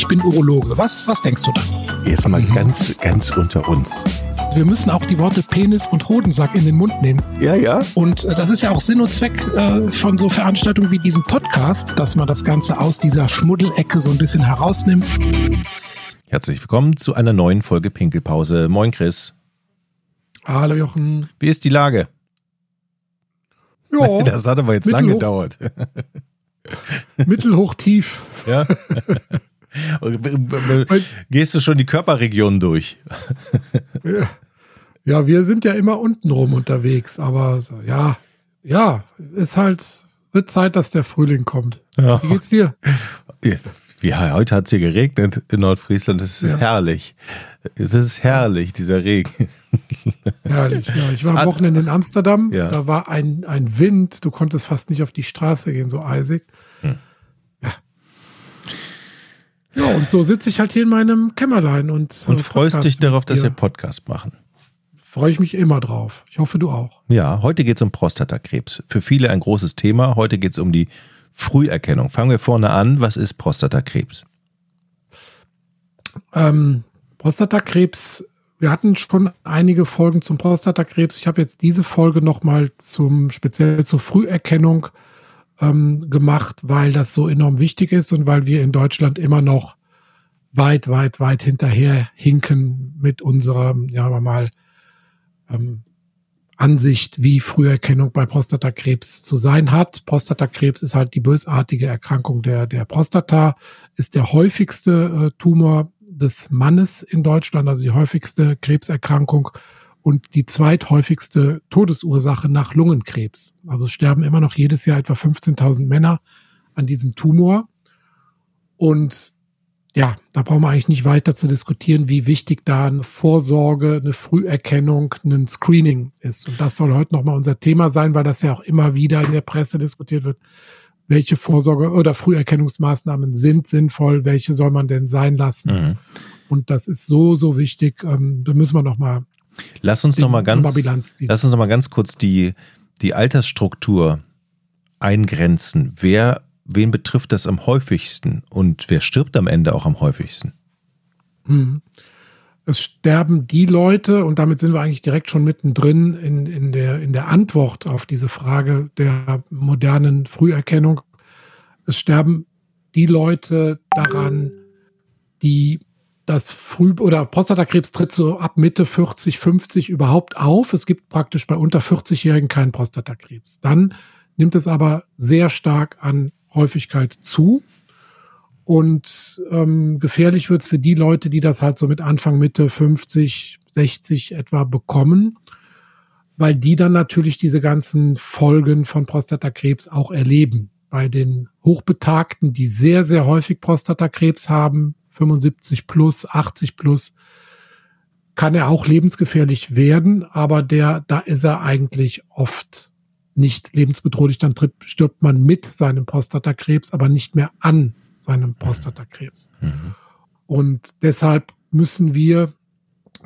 ich bin Urologe. Was, was denkst du da? Jetzt mal mhm. ganz, ganz unter uns. Wir müssen auch die Worte Penis und Hodensack in den Mund nehmen. Ja, ja. Und äh, das ist ja auch Sinn und Zweck äh, von so Veranstaltungen wie diesem Podcast, dass man das Ganze aus dieser Schmuddelecke so ein bisschen herausnimmt. Herzlich willkommen zu einer neuen Folge Pinkelpause. Moin, Chris. Hallo, Jochen. Wie ist die Lage? Ja. Das hat aber jetzt lange gedauert. Mittelhoch tief. Ja. Gehst du schon die Körperregion durch? ja, wir sind ja immer untenrum unterwegs, aber so, ja, ja, ist halt, wird Zeit, dass der Frühling kommt. Ja. Wie geht's dir? Ja, heute hat es hier geregnet in Nordfriesland. Das ist ja. herrlich. Das ist herrlich, dieser Regen. Herrlich, ja. Ich war am Wochenende in Amsterdam. Ja. Da war ein, ein Wind. Du konntest fast nicht auf die Straße gehen, so eisig. Hm. Ja. Und so sitze ich halt hier in meinem Kämmerlein und. Und freust dich darauf, dass wir Podcast machen. Freue ich mich immer drauf. Ich hoffe, du auch. Ja, heute geht es um Prostatakrebs. Für viele ein großes Thema. Heute geht es um die Früherkennung. Fangen wir vorne an. Was ist Prostatakrebs? Ähm, Prostatakrebs, wir hatten schon einige Folgen zum Prostatakrebs. Ich habe jetzt diese Folge nochmal zum, speziell zur Früherkennung ähm, gemacht, weil das so enorm wichtig ist und weil wir in Deutschland immer noch weit, weit, weit hinterher hinken mit unserem, ja mal, ähm, Ansicht, wie Früherkennung bei Prostatakrebs zu sein hat. Prostatakrebs ist halt die bösartige Erkrankung der, der Prostata, ist der häufigste äh, Tumor des Mannes in Deutschland, also die häufigste Krebserkrankung und die zweithäufigste Todesursache nach Lungenkrebs. Also sterben immer noch jedes Jahr etwa 15.000 Männer an diesem Tumor. Und ja, da brauchen wir eigentlich nicht weiter zu diskutieren, wie wichtig da eine Vorsorge, eine Früherkennung, ein Screening ist. Und das soll heute nochmal unser Thema sein, weil das ja auch immer wieder in der Presse diskutiert wird. Welche Vorsorge oder Früherkennungsmaßnahmen sind sinnvoll? Welche soll man denn sein lassen? Mhm. Und das ist so, so wichtig. Ähm, da müssen wir nochmal. Lass uns nochmal ganz, lass uns noch mal ganz kurz die, die Altersstruktur eingrenzen. Wer wen betrifft das am häufigsten und wer stirbt am Ende auch am häufigsten? Hm. Es sterben die Leute, und damit sind wir eigentlich direkt schon mittendrin in, in, der, in der Antwort auf diese Frage der modernen Früherkennung. Es sterben die Leute daran, die das Früh- oder Prostatakrebs tritt so ab Mitte 40, 50 überhaupt auf. Es gibt praktisch bei unter 40-Jährigen keinen Prostatakrebs. Dann nimmt es aber sehr stark an Häufigkeit zu. Und ähm, gefährlich wird es für die Leute, die das halt so mit Anfang, Mitte 50, 60 etwa bekommen, weil die dann natürlich diese ganzen Folgen von Prostatakrebs auch erleben. Bei den Hochbetagten, die sehr, sehr häufig Prostatakrebs haben, 75 plus, 80 plus, kann er auch lebensgefährlich werden, aber der, da ist er eigentlich oft nicht lebensbedrohlich, dann stirbt man mit seinem Prostatakrebs, aber nicht mehr an seinem Prostatakrebs. Mhm. Und deshalb müssen wir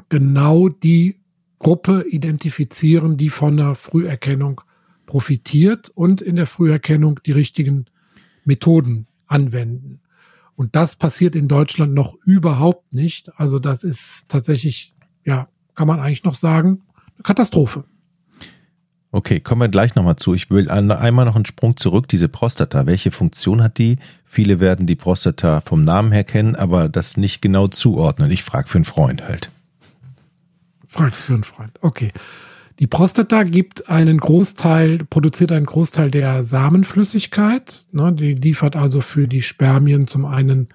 genau die Gruppe identifizieren, die von der Früherkennung profitiert und in der Früherkennung die richtigen Methoden anwenden. Und das passiert in Deutschland noch überhaupt nicht. Also das ist tatsächlich, ja, kann man eigentlich noch sagen, eine Katastrophe. Okay, kommen wir gleich nochmal zu. Ich will einmal noch einen Sprung zurück. Diese Prostata, welche Funktion hat die? Viele werden die Prostata vom Namen her kennen, aber das nicht genau zuordnen. Ich frage für einen Freund halt. Fragst für einen Freund, okay. Die Prostata gibt einen Großteil, produziert einen Großteil der Samenflüssigkeit. Ne, die liefert also für die Spermien zum einen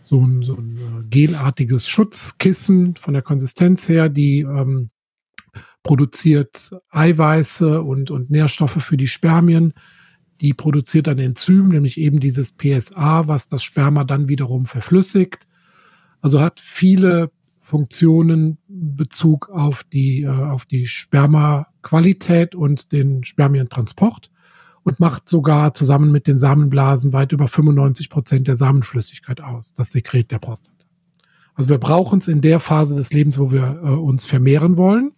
so ein, so ein äh, gelartiges Schutzkissen von der Konsistenz her, die ähm, produziert Eiweiße und, und Nährstoffe für die Spermien. Die produziert ein Enzym, nämlich eben dieses PSA, was das Sperma dann wiederum verflüssigt. Also hat viele Funktionen Bezug auf die, äh, auf die Spermaqualität und den Spermientransport und macht sogar zusammen mit den Samenblasen weit über 95 Prozent der Samenflüssigkeit aus, das Sekret der Prostata. Also wir brauchen es in der Phase des Lebens, wo wir äh, uns vermehren wollen.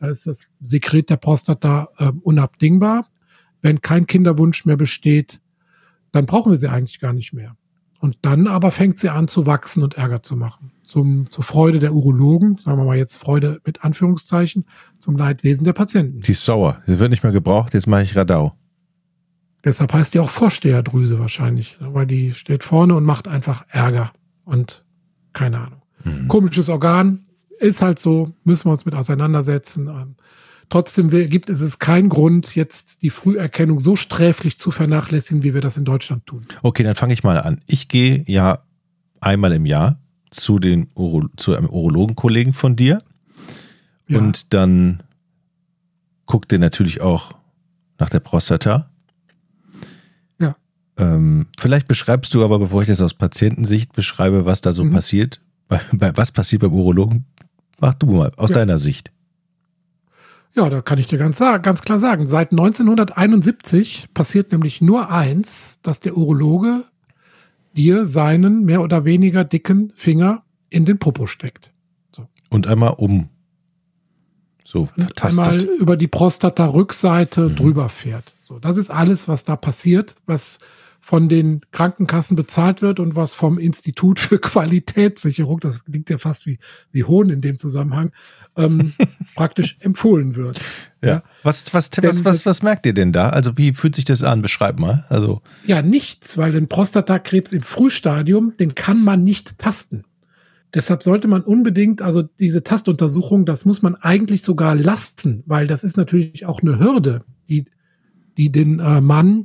Da ist das Sekret der Prostata äh, unabdingbar. Wenn kein Kinderwunsch mehr besteht, dann brauchen wir sie eigentlich gar nicht mehr. Und dann aber fängt sie an zu wachsen und Ärger zu machen. Zum, zur Freude der Urologen, sagen wir mal jetzt Freude mit Anführungszeichen, zum Leidwesen der Patienten. Die ist sauer. Sie wird nicht mehr gebraucht, jetzt mache ich Radau. Deshalb heißt die auch Vorsteherdrüse wahrscheinlich, weil die steht vorne und macht einfach Ärger und keine Ahnung. Mhm. Komisches Organ, ist halt so, müssen wir uns mit auseinandersetzen. Ähm, trotzdem gibt es es keinen Grund, jetzt die Früherkennung so sträflich zu vernachlässigen, wie wir das in Deutschland tun. Okay, dann fange ich mal an. Ich gehe ja einmal im Jahr zu den Uro zu einem Urologenkollegen von dir ja. und dann guckt der natürlich auch nach der Prostata. Ja. Ähm, vielleicht beschreibst du aber, bevor ich das aus Patientensicht beschreibe, was da so mhm. passiert. Bei, bei, was passiert beim Urologen? Mach du mal, aus ja. deiner Sicht. Ja, da kann ich dir ganz, ganz klar sagen, seit 1971 passiert nämlich nur eins, dass der Urologe dir seinen mehr oder weniger dicken Finger in den Popo steckt. So. Und einmal um. So vertastet. Einmal über die Prostata-Rückseite mhm. drüber fährt. So, das ist alles, was da passiert, was von den Krankenkassen bezahlt wird und was vom Institut für Qualitätssicherung, das klingt ja fast wie, wie Hohn in dem Zusammenhang, ähm, praktisch empfohlen wird. Ja. ja. Was, was, was, was, was merkt ihr denn da? Also wie fühlt sich das an? Beschreib mal. Also ja, nichts, weil den Prostatakrebs im Frühstadium, den kann man nicht tasten. Deshalb sollte man unbedingt, also diese Tastuntersuchung, das muss man eigentlich sogar lassen, weil das ist natürlich auch eine Hürde, die, die den äh, Mann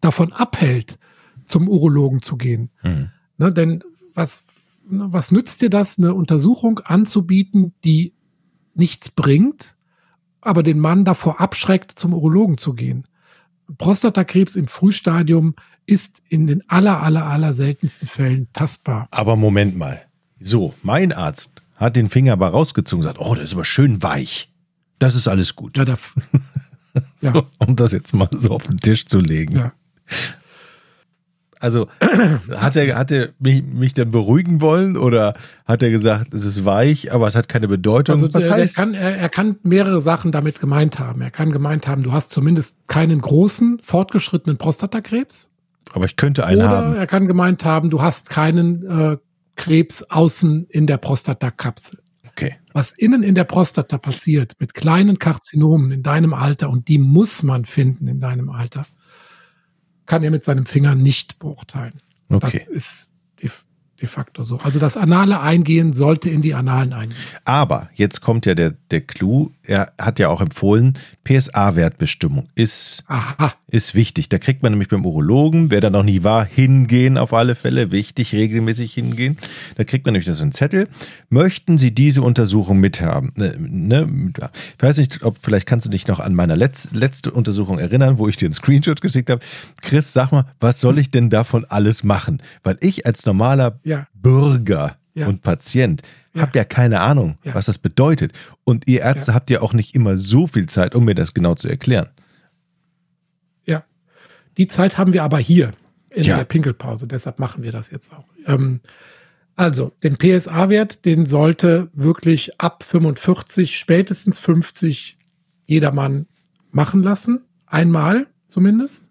davon abhält, zum Urologen zu gehen. Mhm. Ne, denn was, ne, was nützt dir das, eine Untersuchung anzubieten, die nichts bringt, aber den Mann davor abschreckt, zum Urologen zu gehen? Prostatakrebs im Frühstadium ist in den aller, aller, aller seltensten Fällen tastbar. Aber Moment mal. So, mein Arzt hat den Finger aber rausgezogen und sagt, oh, das ist aber schön weich. Das ist alles gut. Ja, so, ja. Um das jetzt mal so auf den Tisch zu legen. Ja. Also hat er, hat er mich, mich dann beruhigen wollen oder hat er gesagt, es ist weich, aber es hat keine Bedeutung? Also Was heißt? Er kann, er, er kann mehrere Sachen damit gemeint haben. Er kann gemeint haben, du hast zumindest keinen großen, fortgeschrittenen Prostatakrebs. Aber ich könnte einen oder haben. Er kann gemeint haben, du hast keinen äh, Krebs außen in der Prostatakapsel. Okay. Was innen in der Prostata passiert mit kleinen Karzinomen in deinem Alter und die muss man finden in deinem Alter kann er mit seinem Finger nicht beurteilen. Okay. Das ist de, de facto so. Also das anale Eingehen sollte in die Analen eingehen. Aber jetzt kommt ja der, der Clou. Er hat ja auch empfohlen, PSA-Wertbestimmung ist, Aha. Ist wichtig. Da kriegt man nämlich beim Urologen, wer da noch nie war, hingehen auf alle Fälle. Wichtig, regelmäßig hingehen. Da kriegt man nämlich das in Zettel. Möchten Sie diese Untersuchung mithaben? Ne, ne, ich weiß nicht, ob vielleicht kannst du dich noch an meine Letz, letzte Untersuchung erinnern, wo ich dir einen Screenshot geschickt habe. Chris, sag mal, was soll ich denn davon alles machen? Weil ich als normaler ja. Bürger ja. und Patient ja. habe ja keine Ahnung, ja. was das bedeutet. Und ihr Ärzte ja. habt ja auch nicht immer so viel Zeit, um mir das genau zu erklären. Ja, die Zeit haben wir aber hier in der Pinkelpause. Deshalb machen wir das jetzt auch. Ähm, also, den PSA-Wert, den sollte wirklich ab 45, spätestens 50 jedermann machen lassen. Einmal zumindest.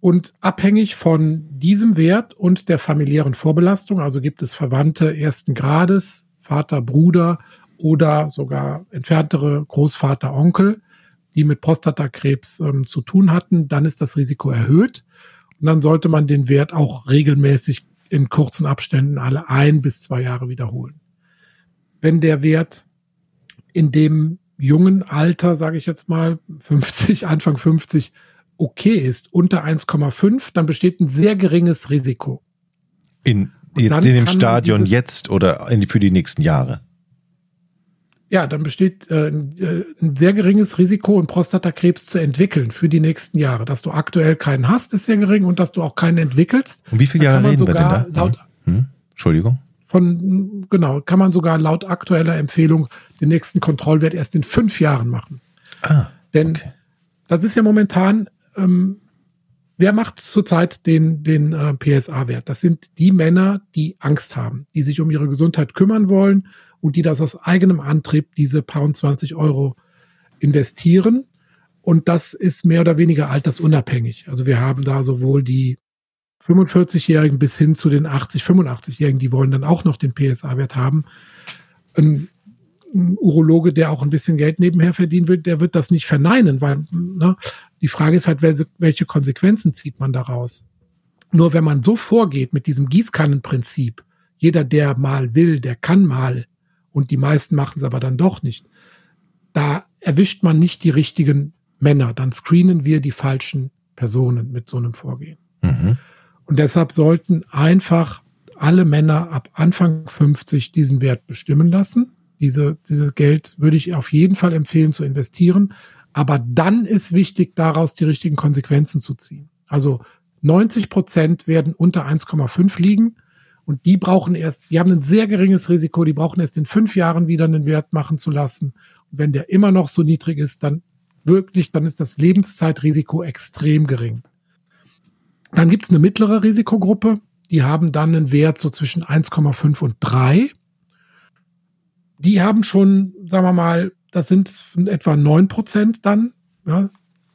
Und abhängig von diesem Wert und der familiären Vorbelastung, also gibt es Verwandte ersten Grades, Vater, Bruder oder sogar entferntere Großvater, Onkel, die mit Prostatakrebs ähm, zu tun hatten, dann ist das Risiko erhöht. Und dann sollte man den Wert auch regelmäßig in kurzen Abständen alle ein bis zwei Jahre wiederholen. Wenn der Wert in dem jungen Alter, sage ich jetzt mal, 50, Anfang 50, okay ist, unter 1,5, dann besteht ein sehr geringes Risiko. In, jetzt in dem Stadion jetzt oder in, für die nächsten Jahre? Ja, dann besteht äh, äh, ein sehr geringes Risiko, einen Prostatakrebs zu entwickeln für die nächsten Jahre. Dass du aktuell keinen hast, ist sehr gering und dass du auch keinen entwickelst. Und wie viele Jahre reden sogar wir denn da? Laut, hm? hm? Entschuldigung. Von, genau, kann man sogar laut aktueller Empfehlung den nächsten Kontrollwert erst in fünf Jahren machen. Ah, Denn okay. das ist ja momentan, ähm, wer macht zurzeit den, den äh, PSA-Wert? Das sind die Männer, die Angst haben, die sich um ihre Gesundheit kümmern wollen und die das aus eigenem Antrieb diese paar 20 Euro investieren. Und das ist mehr oder weniger altersunabhängig. Also wir haben da sowohl die 45-Jährigen bis hin zu den 80, 85-Jährigen, die wollen dann auch noch den PSA-Wert haben. Ein, ein, Urologe, der auch ein bisschen Geld nebenher verdienen will, der wird das nicht verneinen, weil ne, die Frage ist halt, welche Konsequenzen zieht man daraus? Nur wenn man so vorgeht mit diesem Gießkannenprinzip, jeder, der mal will, der kann mal, und die meisten machen es aber dann doch nicht, da erwischt man nicht die richtigen Männer, dann screenen wir die falschen Personen mit so einem Vorgehen. Mhm. Und deshalb sollten einfach alle Männer ab Anfang 50 diesen Wert bestimmen lassen. Diese, dieses Geld würde ich auf jeden Fall empfehlen zu investieren. Aber dann ist wichtig, daraus die richtigen Konsequenzen zu ziehen. Also 90 Prozent werden unter 1,5 liegen. Und die brauchen erst, die haben ein sehr geringes Risiko, die brauchen erst in fünf Jahren wieder einen Wert machen zu lassen. Und wenn der immer noch so niedrig ist, dann wirklich, dann ist das Lebenszeitrisiko extrem gering. Dann gibt es eine mittlere Risikogruppe, die haben dann einen Wert so zwischen 1,5 und 3. Die haben schon, sagen wir mal, das sind etwa 9 Prozent dann. Ja,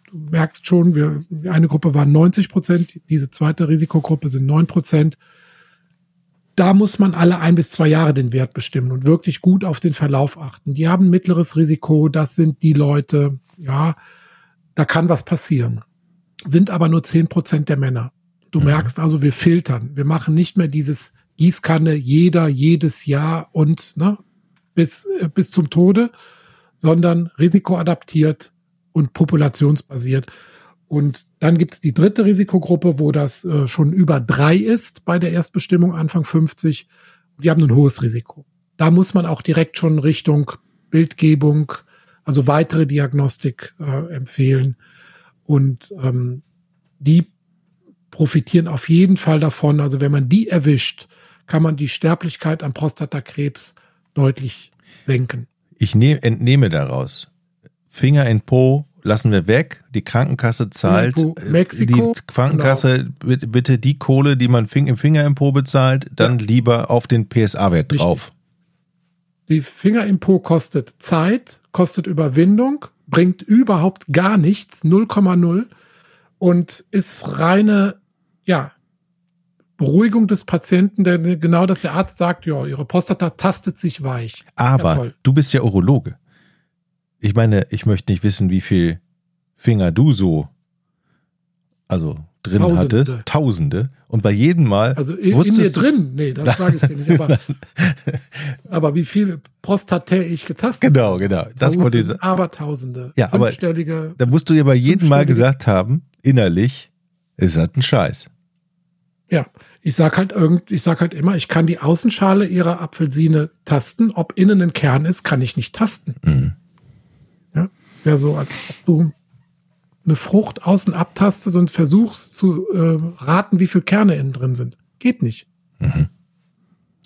du merkst schon, wir, eine Gruppe war 90 Prozent, diese zweite Risikogruppe sind 9 Prozent. Da muss man alle ein bis zwei Jahre den Wert bestimmen und wirklich gut auf den Verlauf achten. Die haben mittleres Risiko, das sind die Leute, ja, da kann was passieren. Sind aber nur zehn Prozent der Männer. Du mhm. merkst also, wir filtern. Wir machen nicht mehr dieses Gießkanne jeder, jedes Jahr und ne, bis, äh, bis zum Tode, sondern risikoadaptiert und populationsbasiert. Und dann gibt es die dritte Risikogruppe, wo das äh, schon über drei ist bei der Erstbestimmung Anfang 50. Die haben ein hohes Risiko. Da muss man auch direkt schon Richtung Bildgebung, also weitere Diagnostik äh, empfehlen. Und ähm, die profitieren auf jeden Fall davon. Also wenn man die erwischt, kann man die Sterblichkeit an Prostatakrebs deutlich senken. Ich nehm, entnehme daraus, Finger in Po lassen wir weg. Die Krankenkasse zahlt. Mexiko, die Krankenkasse genau. bitte die Kohle, die man im Finger im Po bezahlt, dann ja. lieber auf den PSA-Wert drauf. Die Finger im Po kostet Zeit, kostet Überwindung, bringt überhaupt gar nichts, 0,0 und ist reine, ja, Beruhigung des Patienten, der, genau, dass der Arzt sagt, ja, ihre Prostata tastet sich weich. Aber ja, du bist ja Urologe. Ich meine, ich möchte nicht wissen, wie viel Finger du so, also drin Tausende. hattest. Tausende. Und bei jedem Mal. Also in, in mir drin, nee, das sage ich dir nicht. Aber, aber wie viele Prostatä ich getastet Genau, genau. Das wollte ich sagen. Aber Tausende. Ja, aber da musst du dir bei jedem Mal gesagt haben, innerlich, ist das ein Scheiß. Ja, ich sag halt irgend, ich sag halt immer, ich kann die Außenschale ihrer Apfelsine tasten. Ob innen ein Kern ist, kann ich nicht tasten. Mhm. Es wäre so, als ob du eine Frucht außen abtastest und versuchst zu äh, raten, wie viele Kerne innen drin sind. Geht nicht. Mhm.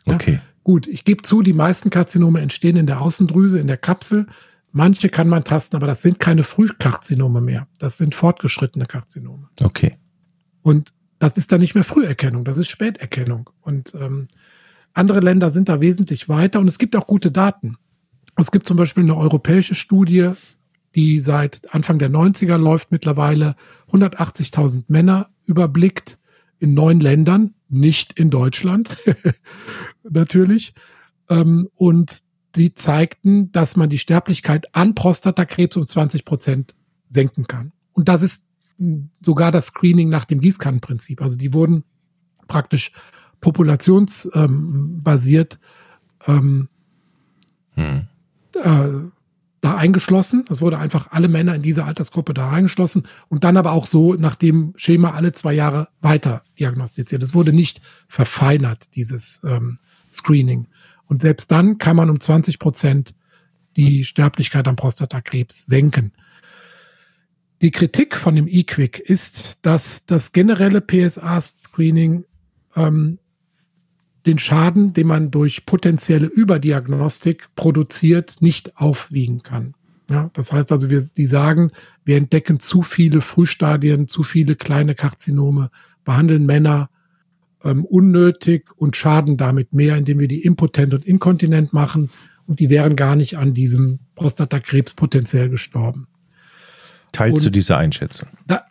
Okay. Ja, gut, ich gebe zu, die meisten Karzinome entstehen in der Außendrüse, in der Kapsel. Manche kann man tasten, aber das sind keine Frühkarzinome mehr. Das sind fortgeschrittene Karzinome. Okay. Und das ist dann nicht mehr Früherkennung, das ist Späterkennung. Und ähm, andere Länder sind da wesentlich weiter und es gibt auch gute Daten. Es gibt zum Beispiel eine europäische Studie, die seit Anfang der 90er läuft, mittlerweile 180.000 Männer überblickt in neun Ländern, nicht in Deutschland natürlich. Ähm, und die zeigten, dass man die Sterblichkeit an Prostatakrebs um 20 Prozent senken kann. Und das ist sogar das Screening nach dem Gießkannenprinzip. Also die wurden praktisch populationsbasiert ähm, hm. äh, da eingeschlossen. Es wurde einfach alle Männer in dieser Altersgruppe da reingeschlossen und dann aber auch so nach dem Schema alle zwei Jahre weiter diagnostiziert. Es wurde nicht verfeinert, dieses ähm, Screening. Und selbst dann kann man um 20 Prozent die Sterblichkeit am Prostatakrebs senken. Die Kritik von dem E-Quick ist, dass das generelle PSA-Screening ähm, den Schaden, den man durch potenzielle Überdiagnostik produziert, nicht aufwiegen kann. Ja, das heißt also, wir, die sagen, wir entdecken zu viele Frühstadien, zu viele kleine Karzinome, behandeln Männer ähm, unnötig und schaden damit mehr, indem wir die impotent und inkontinent machen und die wären gar nicht an diesem Prostatakrebs potenziell gestorben. Teilst und du diese Einschätzung? Da,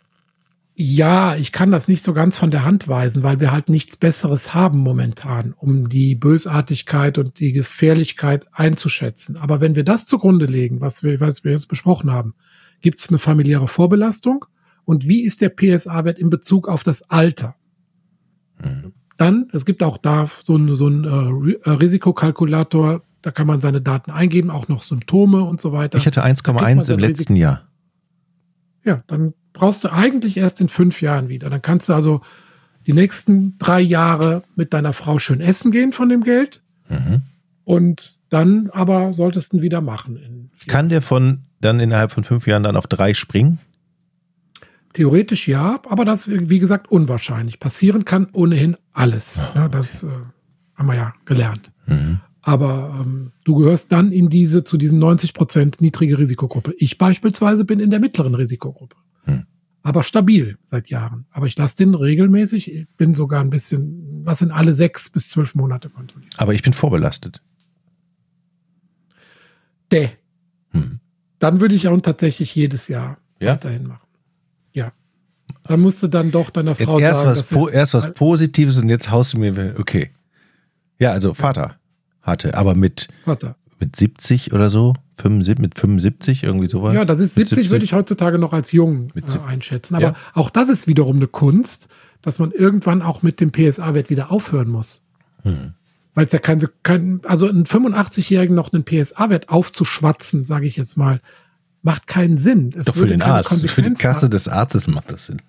Ja, ich kann das nicht so ganz von der Hand weisen, weil wir halt nichts Besseres haben momentan, um die Bösartigkeit und die Gefährlichkeit einzuschätzen. Aber wenn wir das zugrunde legen, was wir, was wir jetzt besprochen haben, gibt es eine familiäre Vorbelastung und wie ist der PSA-Wert in Bezug auf das Alter? Mhm. Dann, es gibt auch da so einen so ein, äh, Risikokalkulator, da kann man seine Daten eingeben, auch noch Symptome und so weiter. Ich hatte 1,1 im letzten Risiko Jahr. Ja, dann brauchst du eigentlich erst in fünf Jahren wieder. Dann kannst du also die nächsten drei Jahre mit deiner Frau schön essen gehen von dem Geld. Mhm. Und dann aber solltest du ihn wieder machen. Kann der von dann innerhalb von fünf Jahren dann auf drei springen? Theoretisch ja, aber das, wie gesagt, unwahrscheinlich. Passieren kann ohnehin alles. Oh, das äh, haben wir ja gelernt. Mhm. Aber ähm, du gehörst dann in diese, zu diesen 90 Prozent niedrige Risikogruppe. Ich beispielsweise bin in der mittleren Risikogruppe. Hm. Aber stabil seit Jahren. Aber ich lasse den regelmäßig. Ich bin sogar ein bisschen, was in alle sechs bis zwölf Monate kontrolliert. Aber ich bin vorbelastet. Däh. Hm. Dann würde ich auch tatsächlich jedes Jahr ja? weiterhin machen. Ja. Dann musst du dann doch deiner Frau erst sagen. Was po, erst was Positives und jetzt haust du mir, okay. Ja, also Vater hatte, aber mit, Vater. Mit 70 oder so, 75, mit 75, irgendwie sowas. Ja, das ist 70, 70, würde ich heutzutage noch als jung äh, einschätzen. Aber ja. auch das ist wiederum eine Kunst, dass man irgendwann auch mit dem PSA-Wert wieder aufhören muss. Hm. Weil es ja kein, kein also einen 85-Jährigen noch einen PSA-Wert aufzuschwatzen, sage ich jetzt mal, macht keinen Sinn. Es Doch für den Arzt, für die Kasse des Arztes macht das Sinn.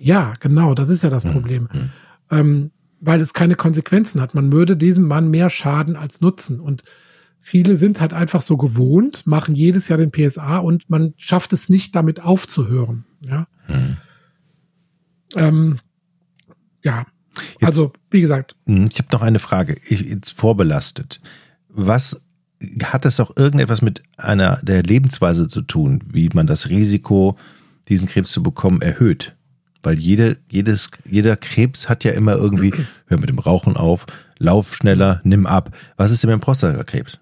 Ja, genau, das ist ja das hm. Problem. Hm. Ähm, weil es keine Konsequenzen hat. Man würde diesem Mann mehr Schaden als Nutzen. Und viele sind halt einfach so gewohnt, machen jedes Jahr den PSA und man schafft es nicht, damit aufzuhören. Ja, hm. ähm, ja. Jetzt, also wie gesagt. Hm, ich habe noch eine Frage. Ich, jetzt vorbelastet. Was hat das auch irgendetwas mit einer der Lebensweise zu tun, wie man das Risiko, diesen Krebs zu bekommen, erhöht? Weil jede, jedes, jeder Krebs hat ja immer irgendwie, hör mit dem Rauchen auf, lauf schneller, nimm ab. Was ist denn mit dem Prostatakrebs?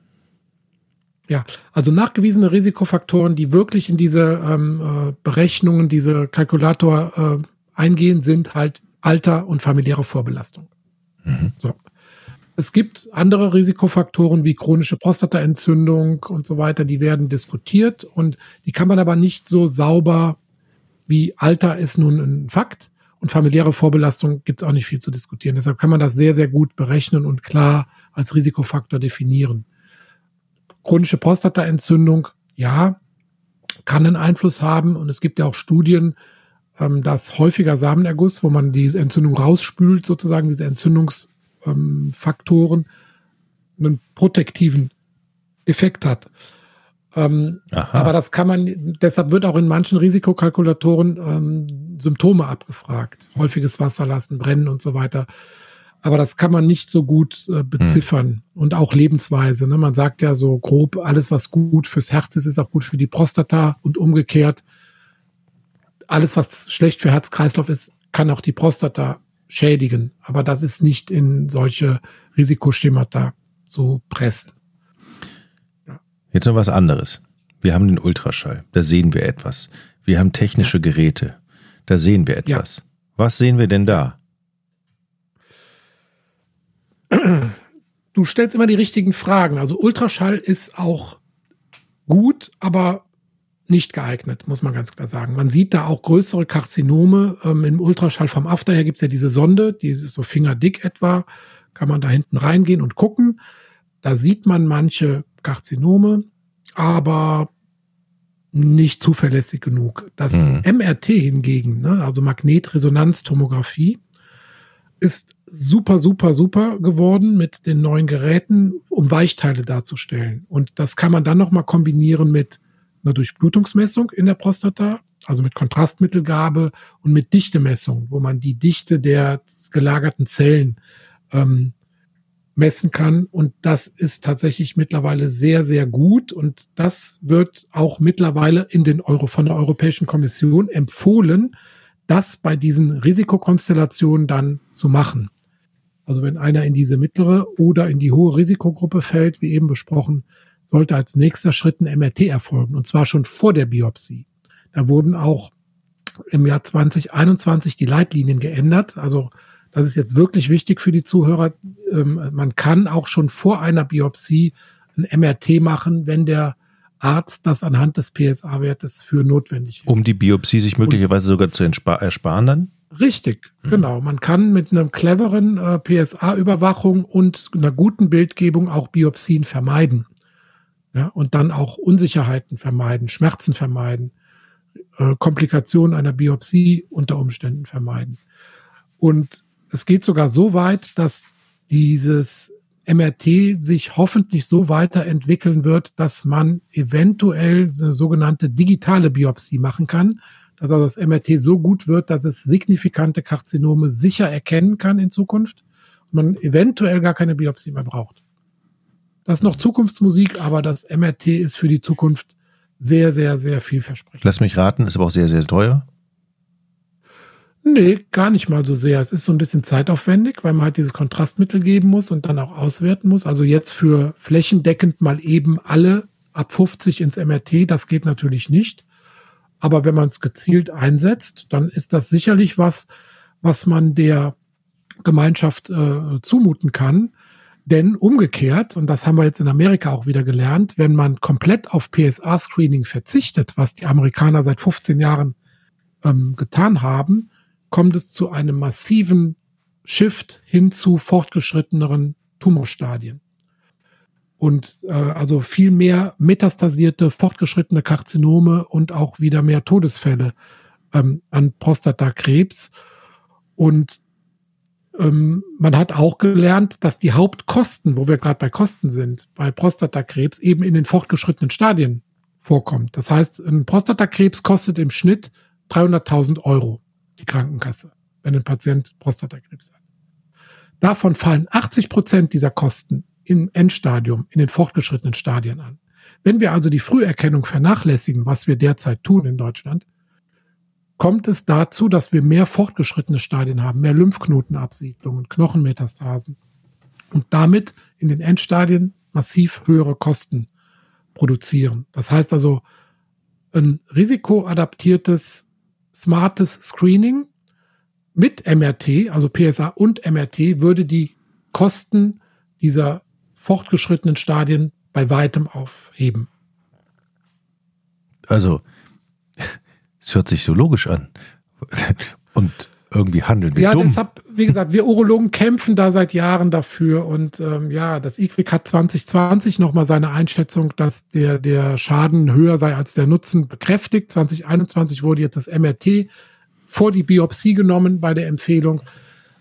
Ja, also nachgewiesene Risikofaktoren, die wirklich in diese ähm, äh, Berechnungen, diese Kalkulator äh, eingehen, sind halt Alter und familiäre Vorbelastung. Mhm. So. Es gibt andere Risikofaktoren wie chronische Prostataentzündung und so weiter, die werden diskutiert und die kann man aber nicht so sauber wie Alter ist nun ein Fakt und familiäre Vorbelastung gibt es auch nicht viel zu diskutieren. Deshalb kann man das sehr, sehr gut berechnen und klar als Risikofaktor definieren. Chronische Prostataentzündung, ja, kann einen Einfluss haben und es gibt ja auch Studien, ähm, dass häufiger Samenerguss, wo man die Entzündung rausspült, sozusagen diese Entzündungsfaktoren, einen protektiven Effekt hat. Ähm, aber das kann man, deshalb wird auch in manchen Risikokalkulatoren ähm, Symptome abgefragt. Häufiges Wasserlassen, Brennen und so weiter. Aber das kann man nicht so gut äh, beziffern. Hm. Und auch Lebensweise. Ne? Man sagt ja so grob, alles, was gut fürs Herz ist, ist auch gut für die Prostata und umgekehrt. Alles, was schlecht für Herz-Kreislauf ist, kann auch die Prostata schädigen. Aber das ist nicht in solche Risikoschemata zu pressen. Jetzt noch was anderes. Wir haben den Ultraschall, da sehen wir etwas. Wir haben technische Geräte, da sehen wir etwas. Ja. Was sehen wir denn da? Du stellst immer die richtigen Fragen. Also Ultraschall ist auch gut, aber nicht geeignet, muss man ganz klar sagen. Man sieht da auch größere Karzinome. Ähm, Im Ultraschall vom After her gibt es ja diese Sonde, die ist so fingerdick etwa. Kann man da hinten reingehen und gucken. Da sieht man manche Karzinome, aber nicht zuverlässig genug. Das mhm. MRT hingegen, ne, also Magnetresonanztomographie, ist super, super, super geworden mit den neuen Geräten, um Weichteile darzustellen. Und das kann man dann nochmal kombinieren mit einer Durchblutungsmessung in der Prostata, also mit Kontrastmittelgabe und mit Dichtemessung, wo man die Dichte der gelagerten Zellen ähm, messen kann. Und das ist tatsächlich mittlerweile sehr, sehr gut. Und das wird auch mittlerweile in den Euro, von der Europäischen Kommission empfohlen, das bei diesen Risikokonstellationen dann zu machen. Also wenn einer in diese mittlere oder in die hohe Risikogruppe fällt, wie eben besprochen, sollte als nächster Schritt ein MRT erfolgen. Und zwar schon vor der Biopsie. Da wurden auch im Jahr 2021 die Leitlinien geändert. Also das ist jetzt wirklich wichtig für die Zuhörer. Ähm, man kann auch schon vor einer Biopsie ein MRT machen, wenn der Arzt das anhand des PSA-Wertes für notwendig hält. Um die Biopsie sich möglicherweise Und, sogar zu ersparen dann? Richtig, mhm. genau. Man kann mit einer cleveren äh, PSA-Überwachung und einer guten Bildgebung auch Biopsien vermeiden. Ja, und dann auch Unsicherheiten vermeiden, Schmerzen vermeiden, äh, Komplikationen einer Biopsie unter Umständen vermeiden. Und es geht sogar so weit, dass dieses MRT sich hoffentlich so weiterentwickeln wird, dass man eventuell eine sogenannte digitale Biopsie machen kann, dass also das MRT so gut wird, dass es signifikante Karzinome sicher erkennen kann in Zukunft und man eventuell gar keine Biopsie mehr braucht. Das ist noch Zukunftsmusik, aber das MRT ist für die Zukunft sehr, sehr, sehr vielversprechend. Lass mich raten, ist aber auch sehr, sehr teuer. Nee, gar nicht mal so sehr. Es ist so ein bisschen zeitaufwendig, weil man halt dieses Kontrastmittel geben muss und dann auch auswerten muss. Also jetzt für flächendeckend mal eben alle ab 50 ins MRT, das geht natürlich nicht. Aber wenn man es gezielt einsetzt, dann ist das sicherlich was, was man der Gemeinschaft äh, zumuten kann. Denn umgekehrt, und das haben wir jetzt in Amerika auch wieder gelernt, wenn man komplett auf PSA-Screening verzichtet, was die Amerikaner seit 15 Jahren ähm, getan haben, kommt es zu einem massiven Shift hin zu fortgeschritteneren Tumorstadien. Und äh, also viel mehr metastasierte, fortgeschrittene Karzinome und auch wieder mehr Todesfälle ähm, an Prostatakrebs. Und ähm, man hat auch gelernt, dass die Hauptkosten, wo wir gerade bei Kosten sind, bei Prostatakrebs eben in den fortgeschrittenen Stadien vorkommt. Das heißt, ein Prostatakrebs kostet im Schnitt 300.000 Euro die Krankenkasse, wenn ein Patient Prostatakrebs hat. Davon fallen 80 Prozent dieser Kosten im Endstadium, in den fortgeschrittenen Stadien an. Wenn wir also die Früherkennung vernachlässigen, was wir derzeit tun in Deutschland, kommt es dazu, dass wir mehr fortgeschrittene Stadien haben, mehr Lymphknotenabsiedlungen, Knochenmetastasen und damit in den Endstadien massiv höhere Kosten produzieren. Das heißt also, ein risikoadaptiertes smartes Screening mit MRT, also PSA und MRT, würde die Kosten dieser fortgeschrittenen Stadien bei weitem aufheben. Also, es hört sich so logisch an. Und irgendwie handeln wir ja, dumm. Deshalb, wie gesagt, wir Urologen kämpfen da seit Jahren dafür und ähm, ja, das IQWIC hat 2020 nochmal seine Einschätzung, dass der, der Schaden höher sei als der Nutzen bekräftigt. 2021 wurde jetzt das MRT vor die Biopsie genommen bei der Empfehlung.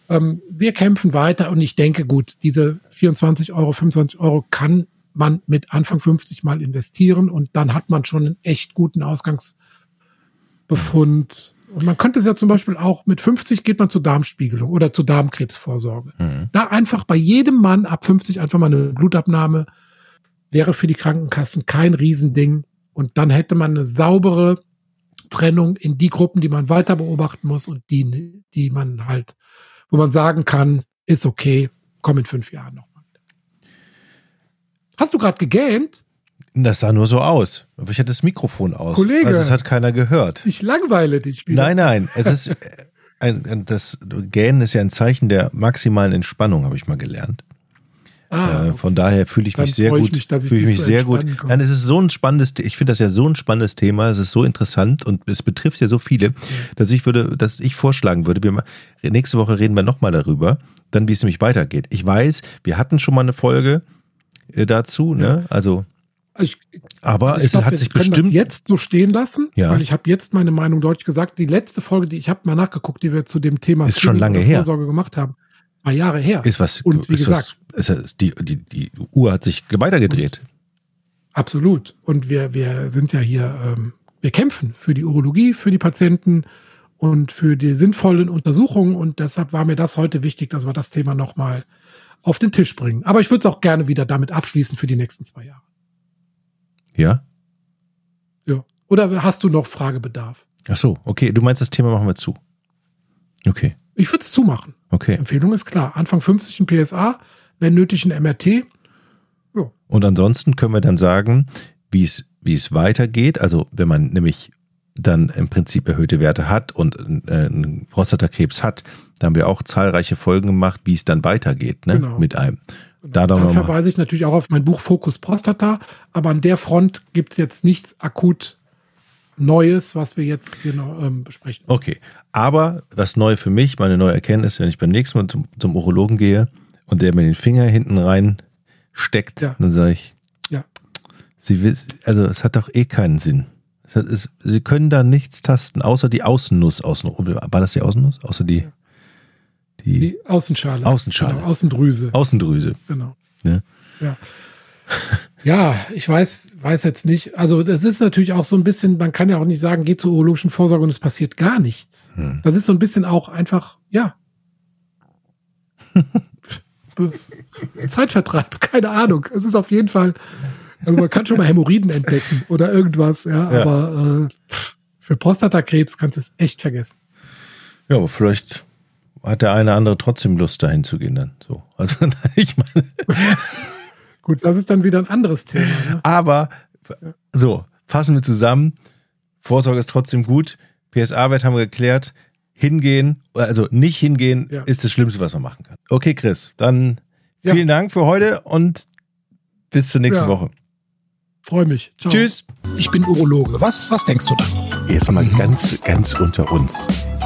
Ähm, wir kämpfen weiter und ich denke, gut, diese 24 Euro, 25 Euro kann man mit Anfang 50 mal investieren und dann hat man schon einen echt guten Ausgangsbefund und man könnte es ja zum Beispiel auch mit 50 geht man zur Darmspiegelung oder zur Darmkrebsvorsorge. Mhm. Da einfach bei jedem Mann ab 50 einfach mal eine Blutabnahme wäre für die Krankenkassen kein Riesending. Und dann hätte man eine saubere Trennung in die Gruppen, die man weiter beobachten muss und die, die man halt, wo man sagen kann, ist okay, komm in fünf Jahren nochmal. Hast du gerade gegähnt? Das sah nur so aus. Aber ich hatte das Mikrofon aus. Kollege. Also es hat keiner gehört. Ich langweile dich wieder. Nein, nein. Es ist äh, ein, das Gähnen ist ja ein Zeichen der maximalen Entspannung, habe ich mal gelernt. Ah, äh, von daher fühle ich mich sehr gut. Mich, fühle ich mich so sehr gut. Nein, es ist so ein spannendes, ich finde das ja so ein spannendes Thema. Es ist so interessant und es betrifft ja so viele, dass ich würde, dass ich vorschlagen würde, wir nächste Woche reden wir nochmal darüber, dann wie es nämlich weitergeht. Ich weiß, wir hatten schon mal eine Folge äh, dazu, ne? Also ich, aber also es glaub, hat sich bestimmt das jetzt so stehen lassen, ja. weil ich habe jetzt meine Meinung deutlich gesagt. Die letzte Folge, die ich habe mal nachgeguckt, die wir zu dem Thema ist schon lange her. Vorsorge gemacht haben, zwei Jahre her. Ist was und wie gesagt, was, ist, die, die die Uhr hat sich weitergedreht. Absolut. Und wir wir sind ja hier, ähm, wir kämpfen für die Urologie, für die Patienten und für die sinnvollen Untersuchungen und deshalb war mir das heute wichtig, dass wir das Thema nochmal auf den Tisch bringen. Aber ich würde es auch gerne wieder damit abschließen für die nächsten zwei Jahre. Ja? Ja. Oder hast du noch Fragebedarf? Ach so, okay. Du meinst, das Thema machen wir zu. Okay. Ich würde es zumachen. Okay. Empfehlung ist klar. Anfang 50 ein PSA, wenn nötig ein MRT. Ja. Und ansonsten können wir dann sagen, wie es, wie es weitergeht. Also wenn man nämlich dann im Prinzip erhöhte Werte hat und äh, einen Prostatakrebs hat, da haben wir auch zahlreiche Folgen gemacht, wie es dann weitergeht ne? Genau. mit einem. Da, da verweise ich natürlich auch auf mein Buch Fokus Prostata, aber an der Front gibt es jetzt nichts akut Neues, was wir jetzt hier noch ähm, besprechen. Okay, aber was neu für mich, meine neue Erkenntnis, wenn ich beim nächsten Mal zum, zum Urologen gehe und der mir den Finger hinten rein steckt, ja. dann sage ich, ja. Sie will, also es hat doch eh keinen Sinn. Es, Sie können da nichts tasten, außer die Außennuss. Außen, war das die Außennuss? Außer die, die, die Außenschale. Außenschale. Genau, Außendrüse. Außendrüse. Genau. Ne? Ja. Ja, ich weiß, weiß jetzt nicht. Also das ist natürlich auch so ein bisschen, man kann ja auch nicht sagen, geh zur urologischen Vorsorge und es passiert gar nichts. Hm. Das ist so ein bisschen auch einfach, ja. Zeitvertreib, keine Ahnung. Es ist auf jeden Fall, also man kann schon mal Hämorrhoiden entdecken oder irgendwas, ja, ja. aber äh, für Prostatakrebs kannst du es echt vergessen. Ja, aber vielleicht hat der eine andere trotzdem Lust, dahin zu gehen dann. So. Also ich meine. Gut, das ist dann wieder ein anderes Thema. Ne? Aber so, fassen wir zusammen. Vorsorge ist trotzdem gut. PSA-Wert haben wir geklärt. Hingehen, also nicht hingehen, ja. ist das Schlimmste, was man machen kann. Okay, Chris, dann vielen ja. Dank für heute und bis zur nächsten ja. Woche. Freue mich. Ciao. Tschüss. Ich bin Urologe. Was, was denkst du da? Jetzt mal mhm. ganz, ganz unter uns.